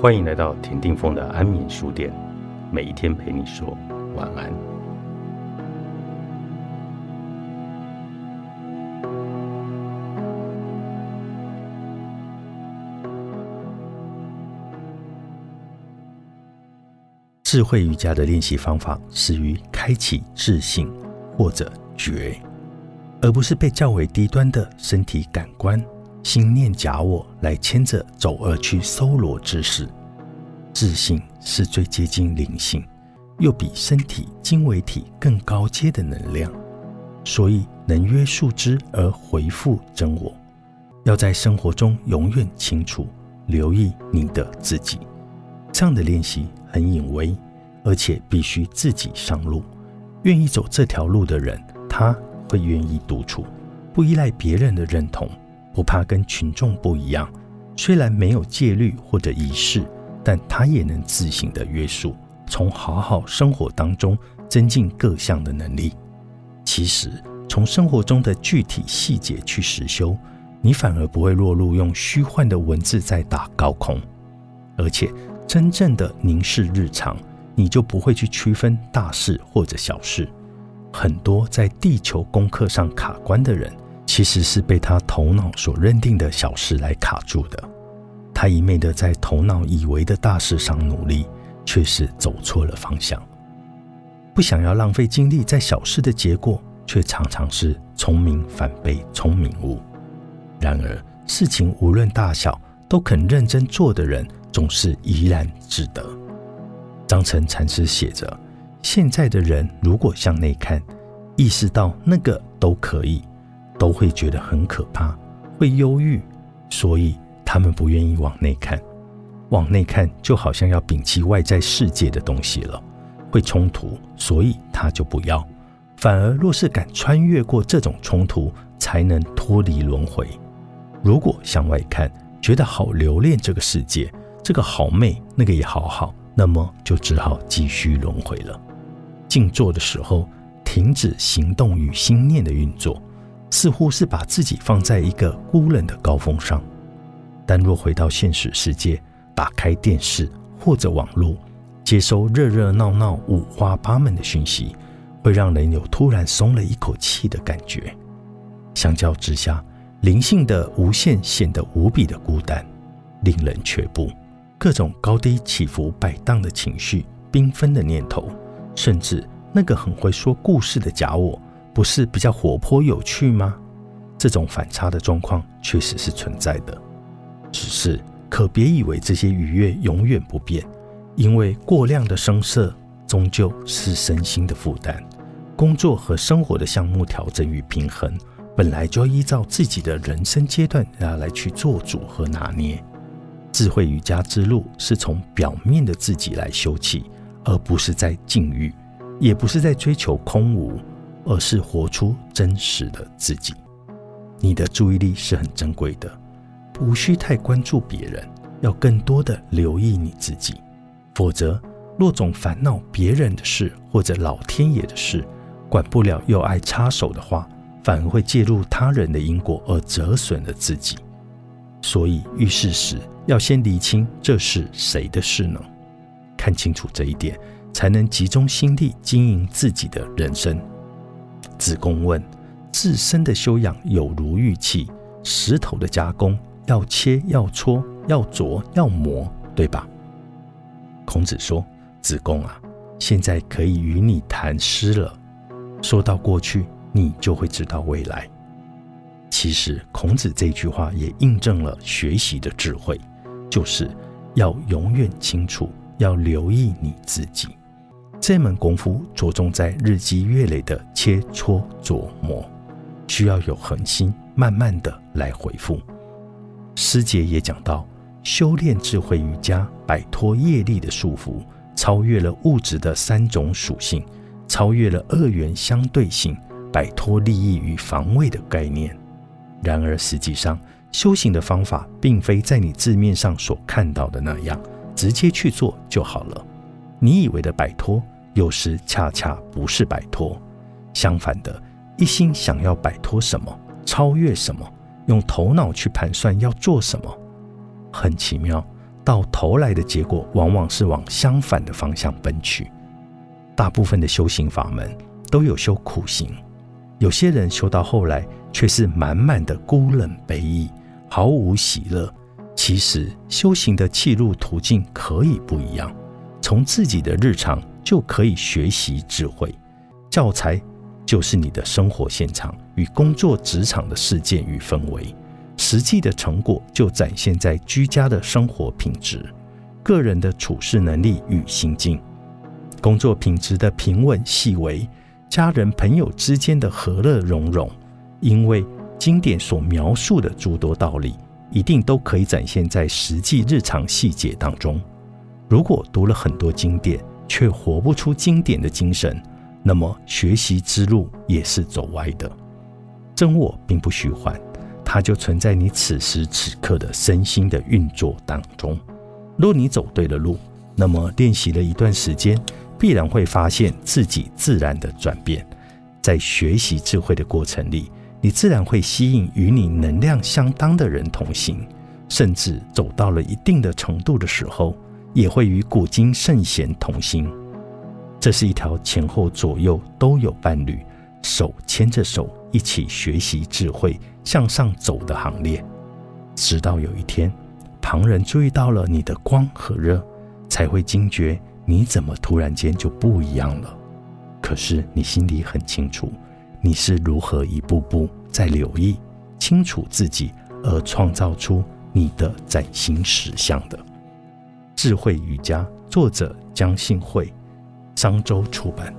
欢迎来到田定峰的安眠书店，每一天陪你说晚安。智慧瑜伽的练习方法始于开启智性或者觉，而不是被较为低端的身体感官。心念假我来牵着走而去搜罗知识，自信是最接近灵性，又比身体经纬体更高阶的能量，所以能约束之而回复真我。要在生活中永远清楚留意你的自己。这样的练习很隐微，而且必须自己上路。愿意走这条路的人，他会愿意独处，不依赖别人的认同。不怕跟群众不一样，虽然没有戒律或者仪式，但他也能自行的约束，从好好生活当中增进各项的能力。其实，从生活中的具体细节去实修，你反而不会落入用虚幻的文字在打高空，而且真正的凝视日常，你就不会去区分大事或者小事。很多在地球功课上卡关的人。其实是被他头脑所认定的小事来卡住的。他一昧的在头脑以为的大事上努力，却是走错了方向。不想要浪费精力在小事的结果，却常常是聪明反被聪明误。然而，事情无论大小，都肯认真做的人，总是怡然自得。张成禅师写着：“现在的人如果向内看，意识到那个都可以。”都会觉得很可怕，会忧郁，所以他们不愿意往内看。往内看就好像要摒弃外在世界的东西了，会冲突，所以他就不要。反而若是敢穿越过这种冲突，才能脱离轮回。如果向外看，觉得好留恋这个世界，这个好美，那个也好好，那么就只好继续轮回了。静坐的时候，停止行动与心念的运作。似乎是把自己放在一个孤冷的高峰上，但若回到现实世界，打开电视或者网络，接收热热闹闹、五花八门的讯息，会让人有突然松了一口气的感觉。相较之下，灵性的无限显得无比的孤单，令人却步。各种高低起伏、摆荡的情绪、缤纷的念头，甚至那个很会说故事的假我。不是比较活泼有趣吗？这种反差的状况确实是存在的，只是可别以为这些愉悦永远不变，因为过量的声色终究是身心的负担。工作和生活的项目调整与平衡，本来就要依照自己的人生阶段啊来去做主和拿捏。智慧瑜伽之路是从表面的自己来修起，而不是在禁欲，也不是在追求空无。而是活出真实的自己。你的注意力是很珍贵的，无需太关注别人，要更多的留意你自己。否则，若总烦恼别人的事或者老天爷的事，管不了又爱插手的话，反而会介入他人的因果而折损了自己。所以遇事时要先理清这是谁的事呢？看清楚这一点，才能集中心力经营自己的人生。子贡问：“自身的修养有如玉器，石头的加工要切、要搓、要琢、要磨，对吧？”孔子说：“子贡啊，现在可以与你谈诗了。说到过去，你就会知道未来。其实，孔子这句话也印证了学习的智慧，就是要永远清楚，要留意你自己。”这门功夫着重在日积月累的切磋琢磨，需要有恒心，慢慢的来回复。师姐也讲到，修炼智慧瑜伽，摆脱业力的束缚，超越了物质的三种属性，超越了二元相对性，摆脱利益与防卫的概念。然而实际上，修行的方法并非在你字面上所看到的那样，直接去做就好了。你以为的摆脱，有时恰恰不是摆脱。相反的，一心想要摆脱什么、超越什么，用头脑去盘算要做什么，很奇妙。到头来的结果往往是往相反的方向奔去。大部分的修行法门都有修苦行，有些人修到后来却是满满的孤冷悲意，毫无喜乐。其实修行的气路途径可以不一样，从自己的日常就可以学习智慧。教材就是你的生活现场与工作职场的事件与氛围，实际的成果就展现在居家的生活品质、个人的处事能力与心境。工作品质的平稳细微，家人朋友之间的和乐融融，因为经典所描述的诸多道理，一定都可以展现在实际日常细节当中。如果读了很多经典，却活不出经典的精神，那么学习之路也是走歪的。真我并不虚幻，它就存在你此时此刻的身心的运作当中。若你走对了路，那么练习了一段时间。必然会发现自己自然的转变，在学习智慧的过程里，你自然会吸引与你能量相当的人同行，甚至走到了一定的程度的时候，也会与古今圣贤同行。这是一条前后左右都有伴侣，手牵着手一起学习智慧向上走的行列。直到有一天，旁人注意到了你的光和热，才会惊觉。你怎么突然间就不一样了？可是你心里很清楚，你是如何一步步在留意、清楚自己，而创造出你的崭新实相的。智慧瑜伽，作者江信惠，商周出版。